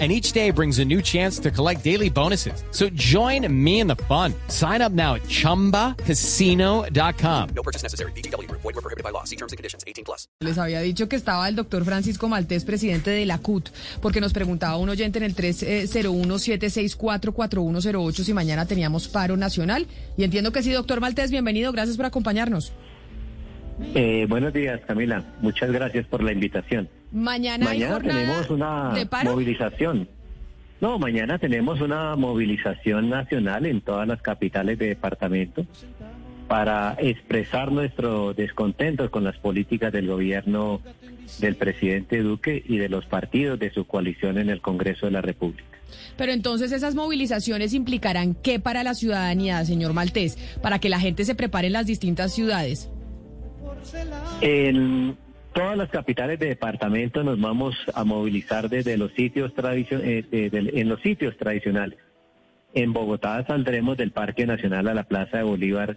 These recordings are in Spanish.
And each day brings a new chance to collect daily bonuses. So join me in the fun. Sign up now at chumbacasino.com. No purchase necessary. BGW. Void were prohibited by law. See terms and conditions. 18 plus. Les había dicho que estaba el doctor Francisco Maltés, presidente de la CUT, porque nos preguntaba un oyente en el 301-764-4108 si mañana teníamos paro nacional. Y entiendo que sí, doctor Maltés, bienvenido, gracias por acompañarnos. Eh, buenos días, Camila. Muchas gracias por la invitación. Mañana, tenemos una de paro. movilización. No, mañana tenemos una movilización nacional en todas las capitales de departamento para expresar nuestro descontento con las políticas del gobierno del presidente Duque y de los partidos de su coalición en el Congreso de la República. Pero entonces esas movilizaciones implicarán qué para la ciudadanía, señor Maltés, para que la gente se prepare en las distintas ciudades. Todas las capitales de departamento nos vamos a movilizar desde los sitios eh, de- de- en los sitios tradicionales. En Bogotá saldremos del Parque Nacional a la Plaza de Bolívar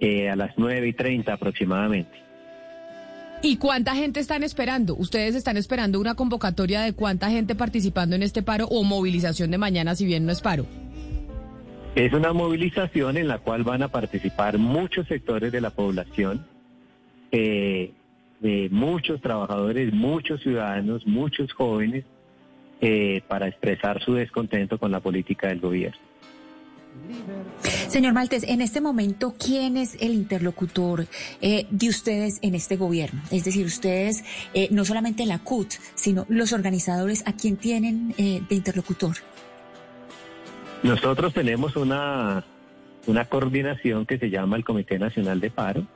eh, a las 9 y 30 aproximadamente. ¿Y cuánta gente están esperando? ¿Ustedes están esperando una convocatoria de cuánta gente participando en este paro o movilización de mañana, si bien no es paro? Es una movilización en la cual van a participar muchos sectores de la población, eh, de muchos trabajadores, muchos ciudadanos, muchos jóvenes, eh, para expresar su descontento con la política del gobierno. Señor Maltés, en este momento, ¿quién es el interlocutor eh, de ustedes en este gobierno? Es decir, ustedes, eh, no solamente la CUT, sino los organizadores, ¿a quién tienen eh, de interlocutor? Nosotros tenemos una, una coordinación que se llama el Comité Nacional de Paro,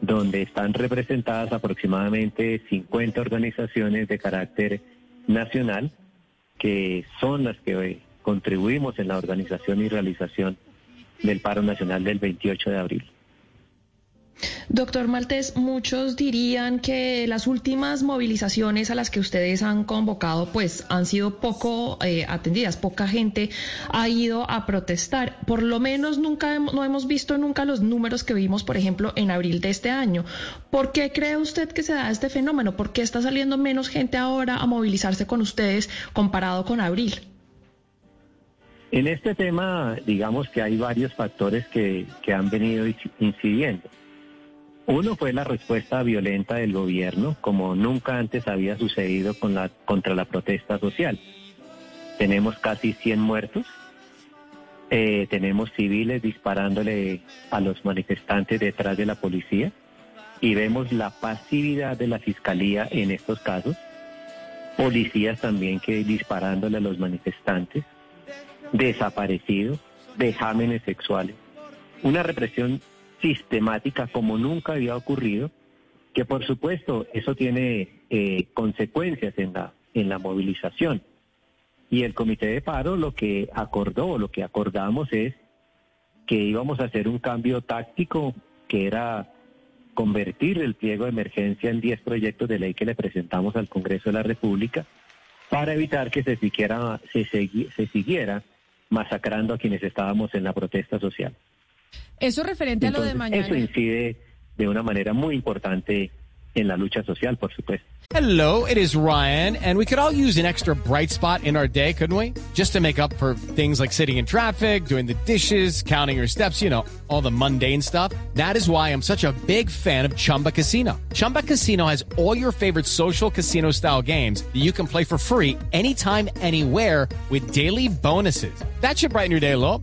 donde están representadas aproximadamente 50 organizaciones de carácter nacional, que son las que eh, contribuimos en la organización y realización del paro nacional del 28 de abril. Doctor Maltés, muchos dirían que las últimas movilizaciones a las que ustedes han convocado pues han sido poco eh, atendidas, poca gente ha ido a protestar. Por lo menos nunca no hemos visto nunca los números que vimos, por ejemplo, en abril de este año. ¿Por qué cree usted que se da este fenómeno? ¿Por qué está saliendo menos gente ahora a movilizarse con ustedes comparado con abril? En este tema, digamos que hay varios factores que, que han venido inci- incidiendo. Uno fue la respuesta violenta del gobierno, como nunca antes había sucedido con la, contra la protesta social. Tenemos casi 100 muertos, eh, tenemos civiles disparándole a los manifestantes detrás de la policía. Y vemos la pasividad de la fiscalía en estos casos, policías también que disparándole a los manifestantes. Desaparecidos, vejámenes sexuales, una represión sistemática como nunca había ocurrido, que por supuesto eso tiene eh, consecuencias en la, en la movilización. Y el comité de paro lo que acordó, lo que acordamos es que íbamos a hacer un cambio táctico que era convertir el pliego de emergencia en 10 proyectos de ley que le presentamos al Congreso de la República para evitar que se, siquiera, se, segui- se siguiera masacrando a quienes estábamos en la protesta social. Eso referente a lo de mañana. Eso incide de una manera muy importante en la lucha social, por supuesto. Hello, it is Ryan, and we could all use an extra bright spot in our day, couldn't we? Just to make up for things like sitting in traffic, doing the dishes, counting your steps, you know, all the mundane stuff. That is why I'm such a big fan of Chumba Casino. Chumba Casino has all your favorite social casino style games that you can play for free anytime, anywhere with daily bonuses. That should brighten your day a little.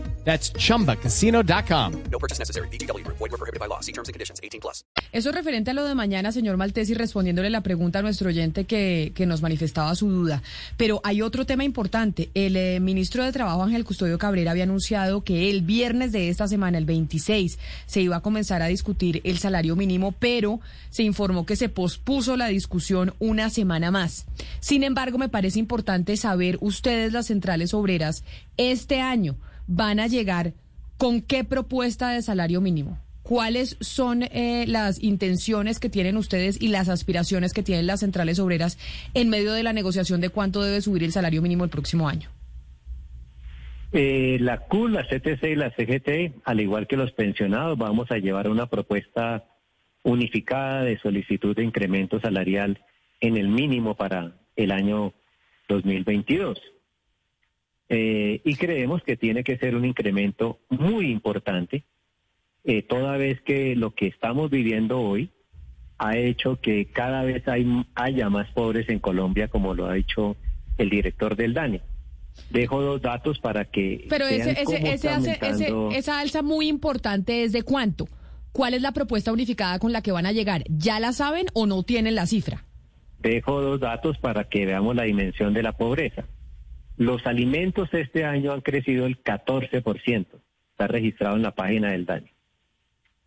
That's chumbacasino.com. No purchase necessary. BGW. Void were prohibited by law. See terms and conditions. 18 plus. Eso referente a lo de mañana, señor Maltés, y respondiéndole la pregunta a nuestro oyente que, que nos manifestaba su duda. Pero hay otro tema importante. El eh, ministro de Trabajo, Ángel Custodio Cabrera, había anunciado que el viernes de esta semana, el 26, se iba a comenzar a discutir el salario mínimo, pero se informó que se pospuso la discusión una semana más. Sin embargo, me parece importante saber, ustedes, las centrales obreras, este año van a llegar ¿con qué propuesta de salario mínimo? ¿Cuáles son eh, las intenciones que tienen ustedes y las aspiraciones que tienen las centrales obreras en medio de la negociación de cuánto debe subir el salario mínimo el próximo año? Eh, la CUL, la CTC y la CGT, al igual que los pensionados, vamos a llevar una propuesta unificada de solicitud de incremento salarial en el mínimo para el año 2022. Eh, y creemos que tiene que ser un incremento muy importante, eh, toda vez que lo que estamos viviendo hoy ha hecho que cada vez hay, haya más pobres en Colombia, como lo ha dicho el director del DANE. Dejo dos datos para que... Pero ese, ese, ese- aumentando- esa alza muy importante es de cuánto. ¿Cuál es la propuesta unificada con la que van a llegar? ¿Ya la saben o no tienen la cifra? Dejo dos datos para que veamos la dimensión de la pobreza. Los alimentos este año han crecido el 14%. Está registrado en la página del DANE.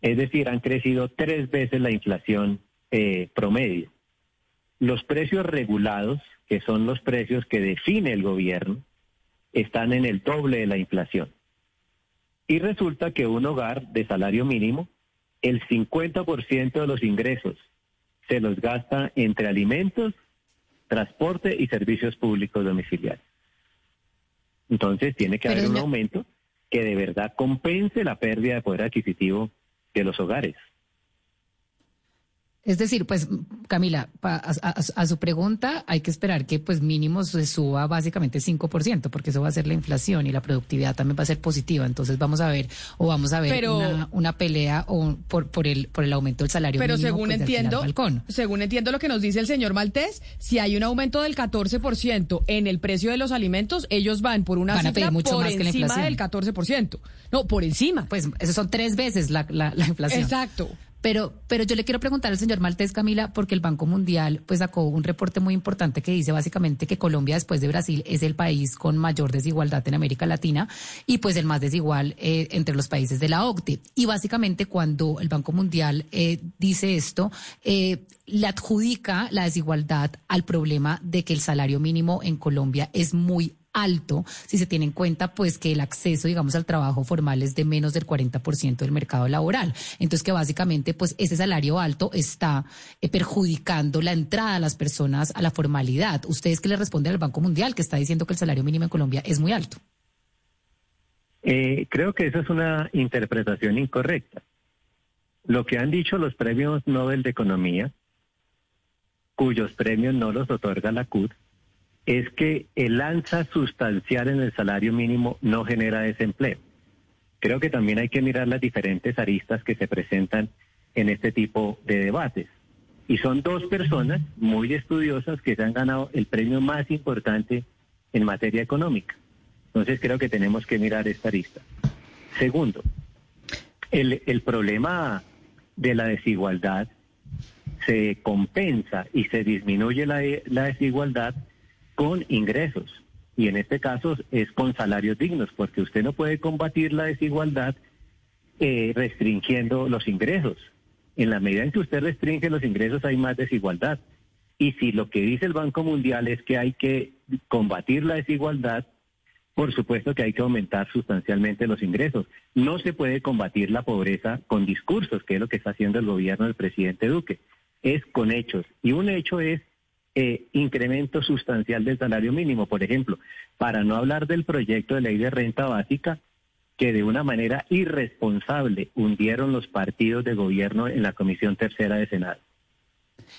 Es decir, han crecido tres veces la inflación eh, promedio. Los precios regulados, que son los precios que define el gobierno, están en el doble de la inflación. Y resulta que un hogar de salario mínimo, el 50% de los ingresos se los gasta entre alimentos, transporte y servicios públicos domiciliarios. Entonces tiene que Pero haber un aumento que de verdad compense la pérdida de poder adquisitivo de los hogares. Es decir, pues Camila, pa- a, a- a su pregunta hay que esperar que pues mínimo se suba básicamente 5%, porque eso va a ser la inflación y la productividad también va a ser positiva. Entonces vamos a ver o vamos a ver Pero- una, una pelea o por, por el por el aumento del salario Pero mínimo. según pues, entiendo, según entiendo lo que nos dice el señor Maltés, si hay un aumento del 14% en el precio de los alimentos, ellos van por una Van cifra mucho por más que la encima inflación. del 14%. No, por encima. Pues eso son tres veces la, la, la inflación. Exacto. Pero, pero yo le quiero preguntar al señor Maltés, Camila, porque el Banco Mundial pues sacó un reporte muy importante que dice básicamente que Colombia, después de Brasil, es el país con mayor desigualdad en América Latina y pues el más desigual eh, entre los países de la OCDE. Y básicamente cuando el Banco Mundial eh, dice esto, eh, le adjudica la desigualdad al problema de que el salario mínimo en Colombia es muy alto si se tiene en cuenta pues que el acceso digamos al trabajo formal es de menos del 40% del mercado laboral. Entonces que básicamente pues ese salario alto está eh, perjudicando la entrada a las personas a la formalidad. ¿Ustedes qué le responden al Banco Mundial que está diciendo que el salario mínimo en Colombia es muy alto? Eh, creo que esa es una interpretación incorrecta. Lo que han dicho los premios Nobel de Economía, cuyos premios no los otorga la CUT, es que el alza sustancial en el salario mínimo no genera desempleo. Creo que también hay que mirar las diferentes aristas que se presentan en este tipo de debates. Y son dos personas muy estudiosas que se han ganado el premio más importante en materia económica. Entonces creo que tenemos que mirar esta arista. Segundo, el, el problema de la desigualdad se compensa y se disminuye la, la desigualdad con ingresos. Y en este caso es con salarios dignos, porque usted no puede combatir la desigualdad eh, restringiendo los ingresos. En la medida en que usted restringe los ingresos hay más desigualdad. Y si lo que dice el Banco Mundial es que hay que combatir la desigualdad, por supuesto que hay que aumentar sustancialmente los ingresos. No se puede combatir la pobreza con discursos, que es lo que está haciendo el gobierno del presidente Duque. Es con hechos. Y un hecho es eh, incremento sustancial del salario mínimo, por ejemplo, para no hablar del proyecto de ley de renta básica que de una manera irresponsable hundieron los partidos de gobierno en la Comisión Tercera de Senado.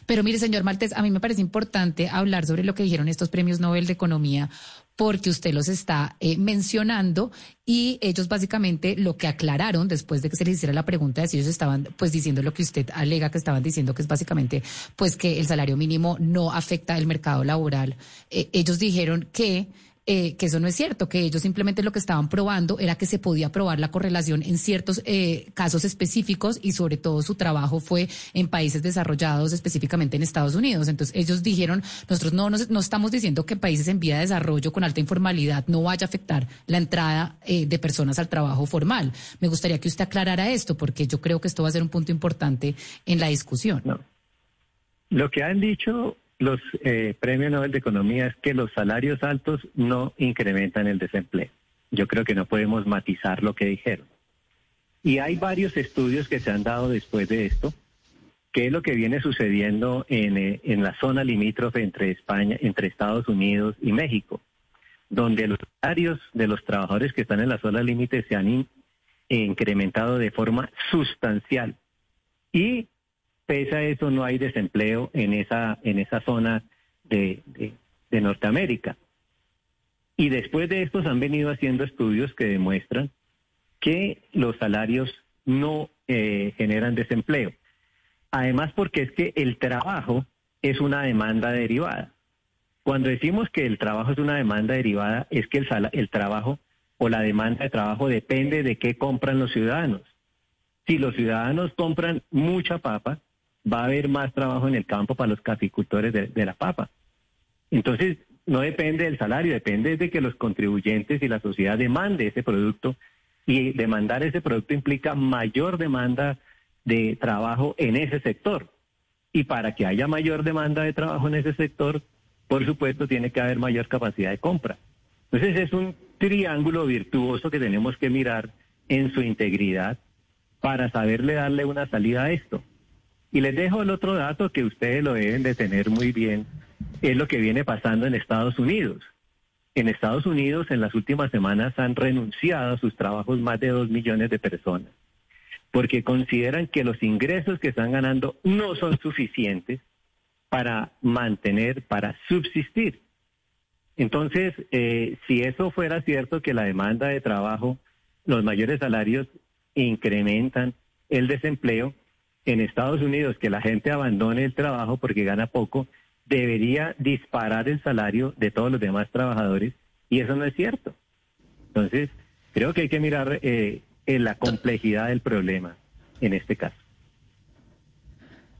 Pero mire, señor Maltés, a mí me parece importante hablar sobre lo que dijeron estos premios Nobel de Economía, porque usted los está eh, mencionando y ellos básicamente lo que aclararon después de que se les hiciera la pregunta de si ellos estaban pues diciendo lo que usted alega que estaban diciendo, que es básicamente pues que el salario mínimo no afecta el mercado laboral. Eh, ellos dijeron que eh, que eso no es cierto, que ellos simplemente lo que estaban probando era que se podía probar la correlación en ciertos eh, casos específicos y sobre todo su trabajo fue en países desarrollados, específicamente en Estados Unidos. Entonces ellos dijeron, nosotros no, nos- no estamos diciendo que países en vía de desarrollo con alta informalidad no vaya a afectar la entrada eh, de personas al trabajo formal. Me gustaría que usted aclarara esto porque yo creo que esto va a ser un punto importante en la discusión. No. Lo que han dicho los eh, premios Nobel de Economía es que los salarios altos no incrementan el desempleo. Yo creo que no podemos matizar lo que dijeron. Y hay varios estudios que se han dado después de esto, que es lo que viene sucediendo en, eh, en la zona limítrofe entre España, entre Estados Unidos y México, donde los salarios de los trabajadores que están en la zona límite se han in- incrementado de forma sustancial. Y pese a eso no hay desempleo en esa, en esa zona de, de- Norteamérica. Y después de estos han venido haciendo estudios que demuestran que los salarios no eh, generan desempleo. Además, porque es que el trabajo es una demanda derivada. Cuando decimos que el trabajo es una demanda derivada, es que el, sala- el trabajo o la demanda de trabajo depende de qué compran los ciudadanos. Si los ciudadanos compran mucha papa, va a haber más trabajo en el campo para los caficultores de, la papa. Entonces, no depende del salario, depende de que los contribuyentes y la sociedad demande ese producto y demandar ese producto implica mayor demanda de trabajo en ese sector. Y para que haya mayor demanda de trabajo en ese sector, por supuesto, tiene que haber mayor capacidad de compra. Entonces es un triángulo virtuoso que tenemos que mirar en su integridad para saberle darle una salida a esto. Y les dejo el otro dato que ustedes lo deben de tener muy bien, es lo que viene pasando en Estados Unidos. En Estados Unidos en las últimas semanas han renunciado a sus trabajos más de dos millones de personas, porque consideran que los ingresos que están ganando no son suficientes para mantener, para subsistir. Entonces, eh, si eso fuera cierto, que la demanda de trabajo, los mayores salarios incrementan el desempleo, en Estados Unidos que la gente abandone el trabajo porque gana poco, debería disparar el salario de todos los demás trabajadores y eso no es cierto. Entonces, creo que hay que mirar eh, en la complejidad del problema en este caso.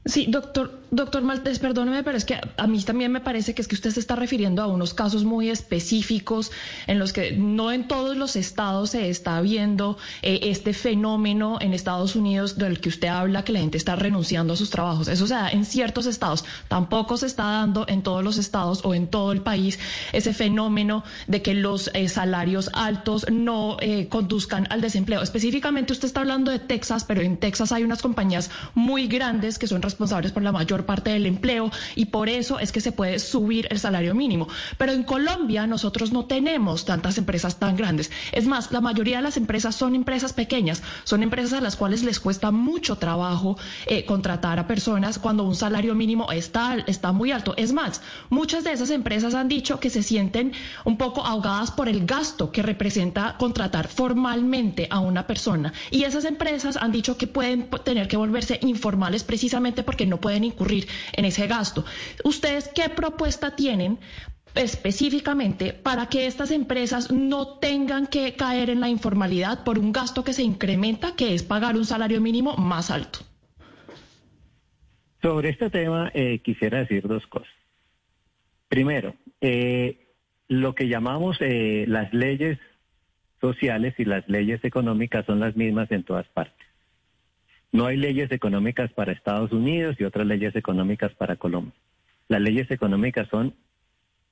Sí, doctor, doctor Maltés, perdóneme, pero es que a mí también me parece que es que usted se está refiriendo a unos casos muy específicos en los que no en todos los estados se está viendo eh, este fenómeno en Estados Unidos del que usted habla, que la gente está renunciando a sus trabajos. Eso se da en ciertos estados. Tampoco se está dando en todos los estados o en todo el país ese fenómeno de que los eh, salarios altos no eh, conduzcan al desempleo. Específicamente usted está hablando de Texas, pero en Texas hay unas compañías muy grandes que son responsables por la mayor parte del empleo y por eso es que se puede subir el salario mínimo. Pero en Colombia nosotros no tenemos tantas empresas tan grandes. Es más, la mayoría de las empresas son empresas pequeñas, son empresas a las cuales les cuesta mucho trabajo eh, contratar a personas cuando un salario mínimo está, está muy alto. Es más, muchas de esas empresas han dicho que se sienten un poco ahogadas por el gasto que representa contratar formalmente a una persona. Y esas empresas han dicho que pueden tener que volverse informales porque no pueden incurrir en ese gasto. ¿Ustedes qué propuesta tienen específicamente para que estas empresas no tengan que caer en la informalidad por un gasto que se incrementa, que es pagar un salario mínimo más alto? Sobre este tema eh, quisiera decir dos cosas. Primero, eh, lo que llamamos eh, las leyes sociales y las leyes económicas son las mismas en todas partes. No hay leyes económicas para Estados Unidos y otras leyes económicas para Colombia. Las leyes económicas son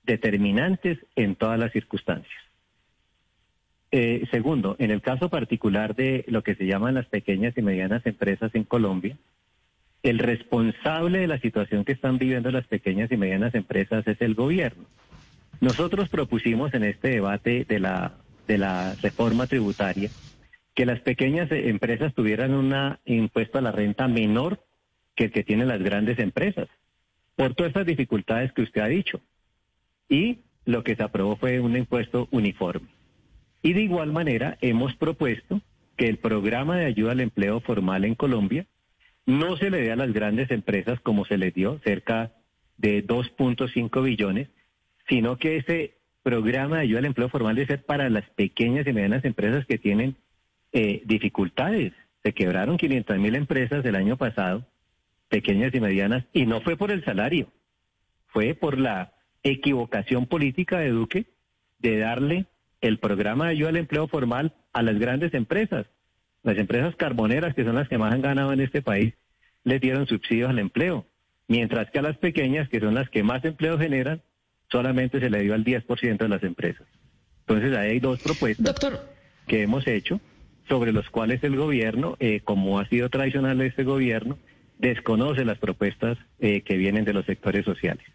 determinantes en todas las circunstancias. Eh, segundo, en el caso particular de lo que se llaman las pequeñas y medianas empresas en Colombia, el responsable de la situación que están viviendo las pequeñas y medianas empresas es el gobierno. Nosotros propusimos en este debate de la, de la reforma tributaria que las pequeñas empresas tuvieran un impuesto a la renta menor que el que tienen las grandes empresas, por todas estas dificultades que usted ha dicho. Y lo que se aprobó fue un impuesto uniforme. Y de igual manera hemos propuesto que el programa de ayuda al empleo formal en Colombia no se le dé a las grandes empresas como se les dio, cerca de 2.5 billones, sino que ese programa de ayuda al empleo formal debe ser para las pequeñas y medianas empresas que tienen eh, dificultades. Se quebraron 500 mil empresas el año pasado, pequeñas y medianas, y no fue por el salario, fue por la equivocación política de Duque de darle el programa de ayuda al empleo formal a las grandes empresas. Las empresas carboneras, que son las que más han ganado en este país, les dieron subsidios al empleo, mientras que a las pequeñas, que son las que más empleo generan, solamente se le dio al 10% de las empresas. Entonces ahí hay dos propuestas Doctor, que hemos hecho sobre los cuales el gobierno, eh, como ha sido tradicional este gobierno, desconoce las propuestas eh, que vienen de los sectores sociales.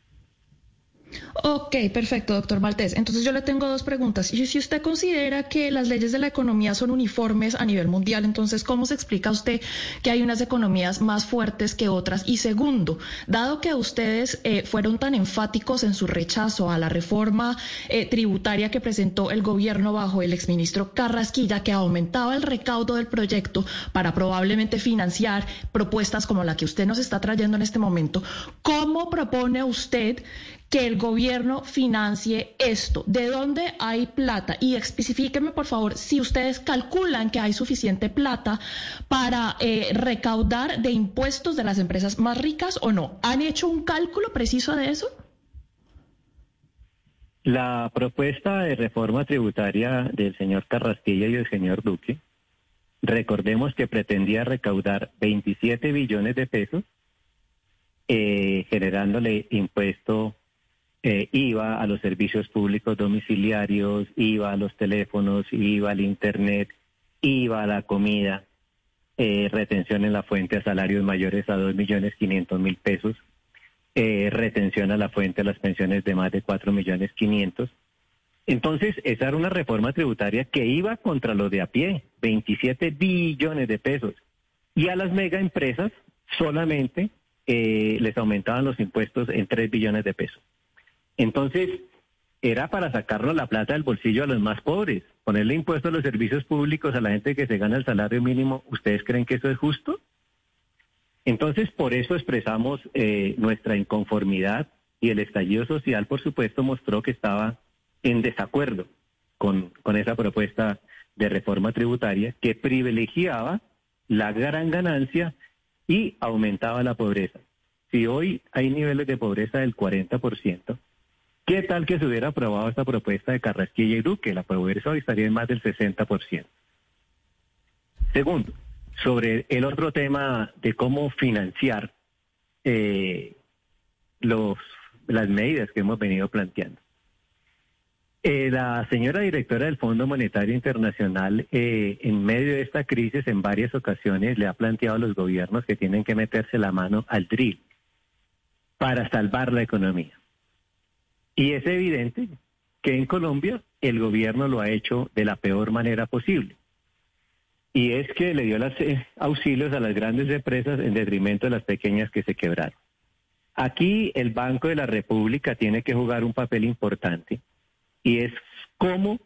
Ok, perfecto, doctor Maltés. Entonces yo le tengo dos preguntas. Y si usted considera que las leyes de la economía son uniformes a nivel mundial, entonces ¿cómo se explica usted que hay unas economías más fuertes que otras? Y segundo, dado que ustedes eh, fueron tan enfáticos en su rechazo a la reforma eh, tributaria que presentó el gobierno bajo el exministro Carrasquilla, que aumentaba el recaudo del proyecto para probablemente financiar propuestas como la que usted nos está trayendo en este momento, ¿cómo propone usted que el gobierno financie esto? ¿De dónde hay plata? Y especifíqueme, por favor, si ustedes calculan que hay suficiente plata para eh, recaudar de impuestos de las empresas más ricas o no. ¿Han hecho un cálculo preciso de eso? La propuesta de reforma tributaria del señor Carrasquilla y del señor Duque, recordemos que pretendía recaudar 27 billones de pesos, eh, generándole impuesto eh, IVA a los servicios públicos domiciliarios, IVA a los teléfonos, IVA al Internet, IVA a la comida, eh, retención en la fuente a salarios mayores a dos millones quinientos mil pesos, eh, retención a la fuente a las pensiones de más de cuatro millones quinientos. Entonces, esa era una reforma tributaria que iba contra los de a pie, 27 billones de pesos. Y a las mega empresas solamente eh, les aumentaban los impuestos en 3 billones de pesos. Entonces, era para sacarnos la plata del bolsillo a los más pobres, ponerle impuesto a los servicios públicos a la gente que se gana el salario mínimo. ¿Ustedes creen que eso es justo? Entonces, por eso expresamos eh, nuestra inconformidad y el estallido social, por supuesto, mostró que estaba en desacuerdo con, con esa propuesta de reforma tributaria que privilegiaba la gran ganancia y aumentaba la pobreza. Si hoy hay niveles de pobreza del 40%, ¿Qué tal que se hubiera aprobado esta propuesta de Carrasquilla y Duque? La pobreza hoy estaría en más del 60%. Segundo, sobre el otro tema de cómo financiar eh, los, las medidas que hemos venido planteando. Eh, la señora directora del Fondo Monetario Internacional, eh, en medio de esta crisis, en varias ocasiones le ha planteado a los gobiernos que tienen que meterse la mano al drill para salvar la economía. Y es evidente que en Colombia el gobierno lo ha hecho de la peor manera posible. Y es que le dio eh, auxilios a las grandes empresas en detrimento de las pequeñas que se quebraron. Aquí el Banco de la República tiene que jugar un papel importante y es cómo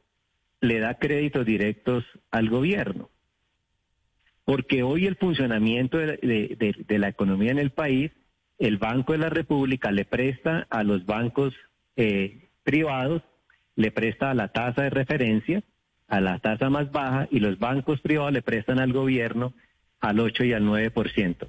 le da créditos directos al gobierno. Porque hoy el funcionamiento de, la economía en el país, el Banco de la República le presta a los bancos eh, privados le presta a la tasa de referencia, a la tasa más baja, y los bancos privados le prestan al gobierno al 8 y al 9%.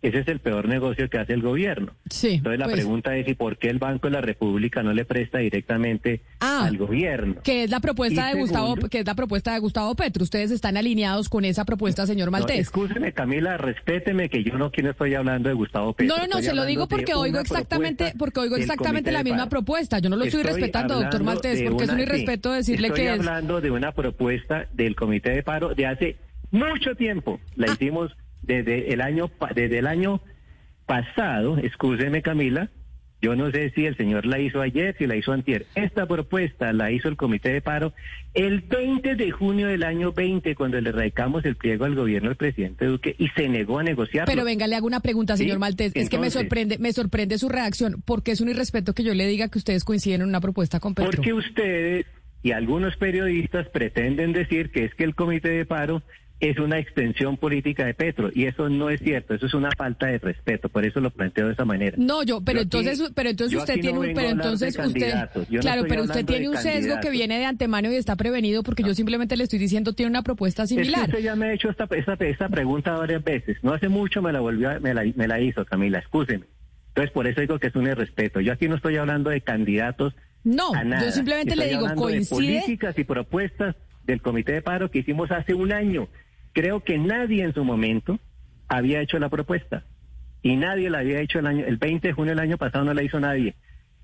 Ese es el peor negocio que hace el gobierno. Sí, Entonces la pues. pregunta es, ¿y por qué el Banco de la República no le presta directamente Ah, al gobierno? Que es la propuesta Y de Gustavo, segundo- que es la propuesta de Gustavo Petro. Ustedes están alineados con esa propuesta, señor No, Maltés. excúseme, Camila, respéteme que yo no, no estoy hablando de Gustavo Petro. No, no, no, estoy se lo digo porque oigo una exactamente, porque oigo exactamente la misma propuesta. Yo no lo estoy, respetando, doctor Maltés, porque es un una- irrespeto decirle estoy que es. hablando de una propuesta del Comité de Paro de hace mucho tiempo. La Ah. hicimos desde el año desde el año pasado, excúseme Camila, yo no sé si el señor la hizo ayer, si la hizo antier. Esta propuesta la hizo el Comité de Paro el 20 de junio del año 20, cuando le radicamos el pliego al gobierno del presidente Duque y se negó a negociarlo. Pero venga, le hago una pregunta, Sí, señor Maltés. es que me sorprende, me sorprende su reacción, porque es un irrespeto que yo le diga que ustedes coinciden en una propuesta con Petro. Porque ustedes y algunos periodistas pretenden decir que es que el comité de paro es una extensión política de Petro y eso no es cierto, eso es una falta de respeto, por eso lo planteo de esa manera. No, yo, pero Yo aquí- entonces, pero entonces usted tiene no un, pero entonces usted, no claro, pero usted tiene un sesgo que viene de antemano y está prevenido porque yo simplemente le estoy diciendo tiene una propuesta Es que similar. usted ya me ha hecho esta, esta, esta pregunta varias veces. No hace mucho me la volvió, me la, me la hizo, Camila, excúseme. Entonces, por eso digo que es un irrespeto. Yo aquí no estoy hablando de candidatos No, a nada. yo simplemente le digo, hablando de coincide. políticas y propuestas del Comité de Paro que hicimos hace un año. Creo que nadie en su momento había hecho la propuesta. Y nadie la había hecho el año, el 20 de junio del año pasado no la hizo nadie.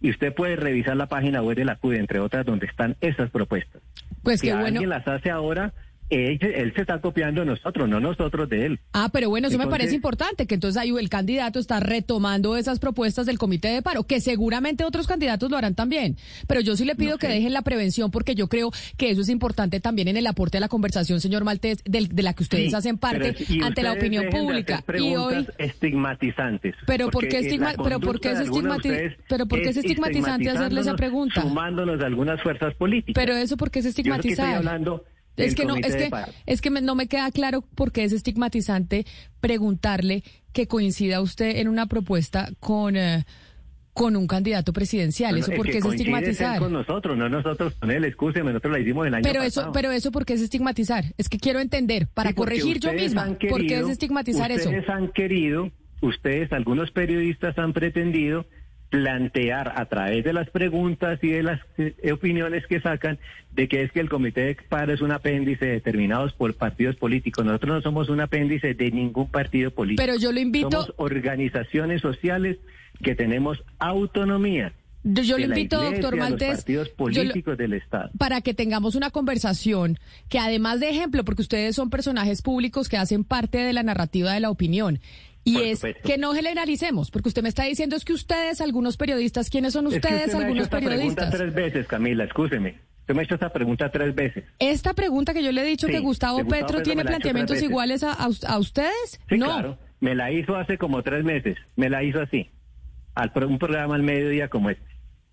Y usted puede revisar la página web de la CUDE, entre otras, donde están esas propuestas. Pues si qué bueno. alguien las hace ahora, él, él se está copiando de nosotros, no nosotros de él. Ah, pero bueno, eso me parece importante, que entonces ahí el candidato está retomando esas propuestas del comité de paro, que seguramente otros candidatos lo harán también. Pero yo sí le pido que dejen la prevención, porque yo creo que eso es importante también en el aporte a la conversación, señor Maltés, del- de, la que ustedes Sí, hacen parte ante la opinión de pública. Y hoy... estigmatizantes. Pero ¿por porque qué estigma- pero por qué es de algunos de estigmati- ustedes pero por qué es estigmatizante hacerle esa pregunta? Sumándonos a algunas fuerzas políticas. Pero eso porque es Yo es que estigmatizar. estoy hablando Es que no, es que, es que me- no me queda claro por qué es estigmatizante preguntarle que coincida usted en una propuesta con, eh, con un candidato presidencial. Bueno, eso porque que es estigmatizar. con nosotros, no nosotros con él. Escúcheme, nosotros la hicimos el año Pero eso, pasado. pero eso porque es estigmatizar. Es que quiero entender, para Sí, corregir yo misma, han por qué es querido- estigmatizar eso. Ustedes han querido, ustedes, algunos periodistas han pretendido plantear a través de las preguntas y de las eh, opiniones que sacan de que es que el comité de paro es un apéndice determinados por partidos políticos. Nosotros no somos un apéndice de ningún partido político. Pero yo lo invito, Somos organizaciones sociales que tenemos autonomía. yo, yo la invito, iglesia, doctor los Maltés, partidos yo lo- políticos del Estado. para que tengamos una conversación que además de ejemplo, porque ustedes son personajes públicos que hacen parte de la narrativa de la opinión. Y Por es supuesto. que no generalicemos, porque usted me está diciendo es que ustedes, algunos periodistas, ¿quiénes son Es que ustedes, usted me ha hecho algunos esta periodistas? pregunta tres veces, Camila, escúcheme. Usted me ha hecho esta pregunta tres veces. Esta pregunta que yo le he dicho Sí, que Gustavo Petro Petro tiene planteamientos iguales a, a a ustedes. Sí, no, claro. Me la hizo hace como tres meses. Me la hizo así. Al un programa al mediodía como este.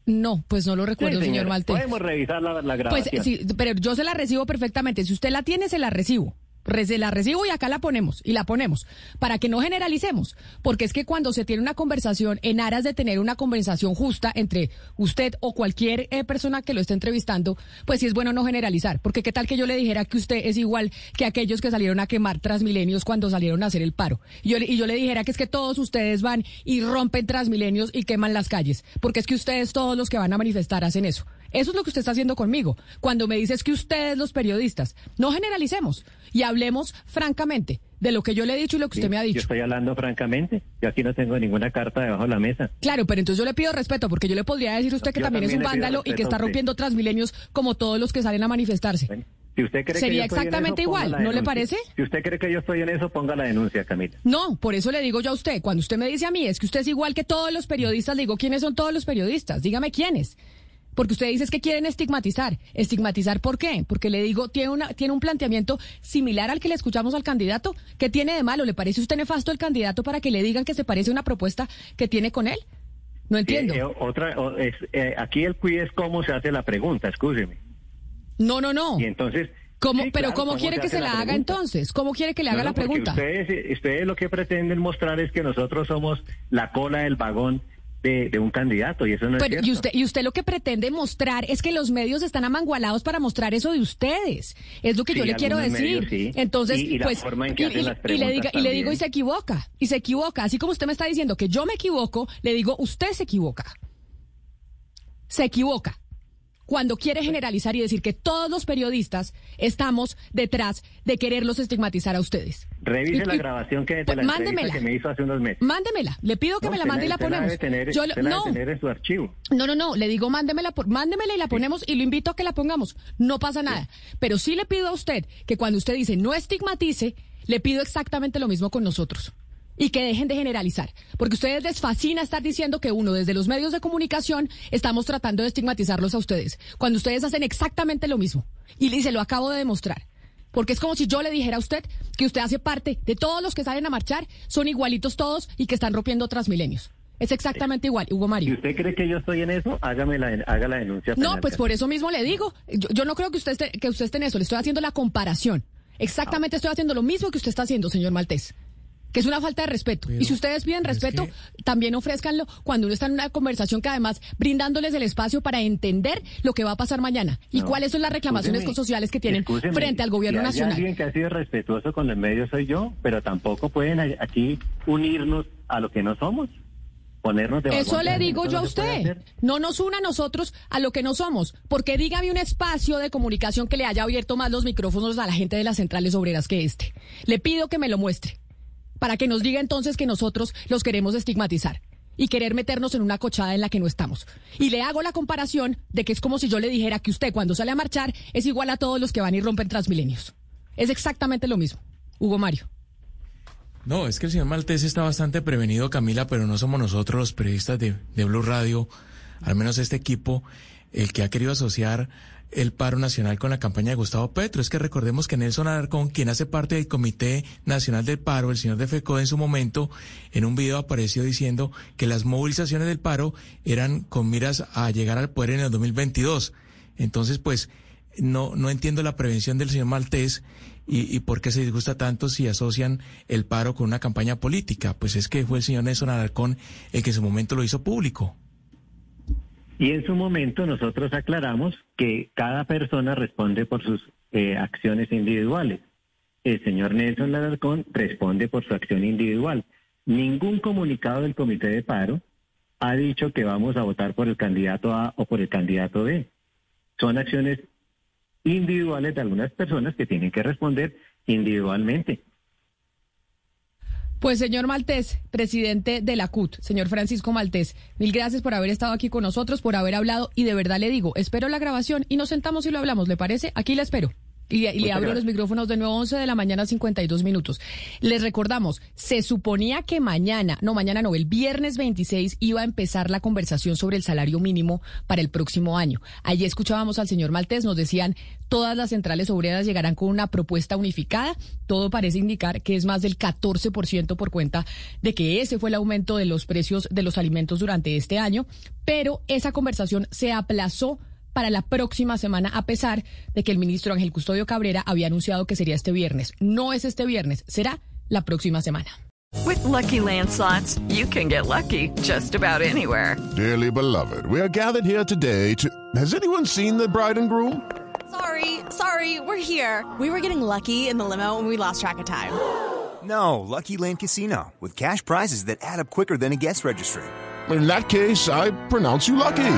no, pues no lo recuerdo, Sí, señor. Maltés. Podemos revisar la, la Pues grabación. sí, pero yo se la recibo perfectamente. Si usted la tiene, se la recibo. La recibo y acá la ponemos y la ponemos para que no generalicemos, porque es que cuando se tiene una conversación en aras de tener una conversación justa entre usted o cualquier eh, persona que lo esté entrevistando, pues sí es bueno no generalizar, porque qué tal que yo le dijera que usted es igual que aquellos que salieron a quemar Transmilenios cuando salieron a hacer el paro, y yo, y yo le dijera que es que todos ustedes van y rompen Transmilenios y queman las calles, porque es que ustedes todos los que van a manifestar hacen eso. Eso es lo que usted está haciendo conmigo. Cuando me dices que ustedes, los periodistas, no generalicemos y hablemos francamente de lo que yo le he dicho y lo que usted me ha Yo dicho. estoy hablando francamente. Yo aquí no tengo ninguna carta debajo de la mesa. Claro, pero entonces yo le pido respeto porque yo le podría decir a usted que Yo también es un vándalo y que está rompiendo Transmilenios como todos los que salen a manifestarse. Bueno, si usted cree que Sería yo estoy en exactamente eso, igual, ¿no le parece? Si usted cree que yo estoy en eso, ponga la denuncia, Camila. No, por eso le digo yo a usted, cuando usted me dice a mí, es que usted es igual que todos los periodistas, le digo, ¿quiénes son todos los periodistas? Dígame quiénes. Porque usted dice es que quieren estigmatizar. ¿Estigmatizar por qué? Porque le digo, tiene, una, tiene un planteamiento similar al que le escuchamos al candidato. ¿Qué tiene de malo? ¿Le parece usted nefasto el candidato para que le digan que se parece a una propuesta que tiene con él? No entiendo. Eh, eh, otra, es, eh, aquí el cuid es cómo se hace la pregunta, escúcheme. No, no, no. Y entonces... ¿Cómo, Sí, pero claro, ¿cómo quiere que se la, haga entonces? ¿Cómo quiere que le haga no, la pregunta? Ustedes, eh, ustedes lo que pretenden mostrar es que nosotros somos la cola del vagón de, de un candidato y eso no es cierto. y usted y usted lo que pretende mostrar es que los medios están amangualados para mostrar eso de ustedes. Es lo que yo le quiero decir. medios sí. Entonces, Y- y la pues forma en que y, hacen y- las y le diga y le digo y se equivoca, y se equivoca, así como usted me está diciendo que yo me equivoco, le digo usted se equivoca. Se equivoca. Cuando quiere generalizar y decir que todos los periodistas estamos detrás de quererlos estigmatizar a ustedes. Revise Y- la y- grabación que de pues, la mándemela. que me hizo hace unos meses. Mándemela, le pido que No, me la mande y la ponemos. debe tener, Yo le- usted la debe no, tener en su archivo. no, no, no, le digo mándemela, por, mándemela y la ponemos y lo invito a que la pongamos. No pasa nada. Pero sí le pido a usted que cuando usted dice no estigmatice, le pido exactamente lo mismo con nosotros. Y que dejen de generalizar. Porque ustedes les fascina estar diciendo que uno desde los medios de comunicación estamos tratando de estigmatizarlos a ustedes. Cuando ustedes hacen exactamente lo mismo. Y, y se lo acabo de demostrar. Porque es como si yo le dijera a usted que usted hace parte de todos los que salen a marchar, son igualitos todos y que están rompiendo milenios. Es exactamente igual, Hugo Si Mario. usted cree que yo estoy en eso, hágame la, haga la denuncia. No, pues por eso mismo le digo. Yo, yo no creo que usted, esté, que usted esté en eso. Le estoy haciendo la comparación. Exactamente estoy haciendo lo mismo que usted está haciendo, señor Maltés. Que es una falta de respeto. y si ustedes piden respeto, que- también ofrézcanlo cuando uno está en una conversación que además brindándoles el espacio para entender lo que va a pasar mañana y No. cuáles son las reclamaciones sociales que tienen frente al gobierno si hay nacional. alguien que ha sido respetuoso con los medios soy yo, pero tampoco pueden aquí unirnos a lo que no somos. Ponernos de Eso le digo yo a usted. No nos una a nosotros a lo que no somos. Porque dígame un espacio de comunicación que le haya abierto más los micrófonos a la gente de las centrales obreras que este. Le pido que me lo muestre. Para que nos diga entonces que nosotros los queremos estigmatizar y querer meternos en una cochada en la que no estamos. Y le hago la comparación de que es como si yo le dijera que usted cuando sale a marchar es igual a todos los que van y rompen transmilenios. Es exactamente lo mismo. Hugo Mario. No, es que el señor Maltés está bastante prevenido, Camila, pero no somos nosotros los periodistas de, de Blue Radio, al menos este equipo, el que ha querido asociar el paro nacional con la campaña de Gustavo Petro. Es que recordemos que Nelson Alarcón, quien hace parte del Comité Nacional del Paro, el señor de FECO en su momento, en un video apareció diciendo que las movilizaciones del paro eran con miras a llegar al poder en el 2022. Entonces, pues, no, no entiendo la prevención del señor Maltés y, y por qué se disgusta tanto si asocian el paro con una campaña política. Pues es que fue el señor Nelson Alarcón el que en su momento lo hizo público. Y en su momento nosotros aclaramos que cada persona responde por sus eh, acciones individuales. El señor Nelson Alarcón responde por su acción individual. Ningún comunicado del comité de paro ha dicho que vamos a votar por el candidato A o por el candidato B. Son acciones individuales de algunas personas que tienen que responder individualmente. Pues señor Maltés, presidente de la CUT, señor Francisco Maltés, mil gracias por haber estado aquí con nosotros, por haber hablado y de verdad le digo, espero la grabación y nos sentamos y lo hablamos, ¿le parece? Aquí la espero. Y, y le abro los micrófonos de nuevo 11 de la mañana 52 minutos. Les recordamos, se suponía que mañana, no mañana no, el viernes 26 iba a empezar la conversación sobre el salario mínimo para el próximo año. Allí escuchábamos al señor Maltés, nos decían, todas las centrales obreras llegarán con una propuesta unificada. Todo parece indicar que es más del 14% por cuenta de que ese fue el aumento de los precios de los alimentos durante este año, pero esa conversación se aplazó para la próxima semana, a pesar de que el ministro Ángel Custodio Cabrera había anunciado que sería este viernes. No es este viernes, será la próxima semana. With lucky landslots, you can get lucky just about anywhere. Dearly beloved, we are gathered here today to. Has anyone seen the bride and groom? Sorry, sorry, we're here. We were getting lucky in the limo and we lost track of time. No, Lucky Land Casino, with cash prizes that add up quicker than a guest registry. In that case, I pronounce you lucky.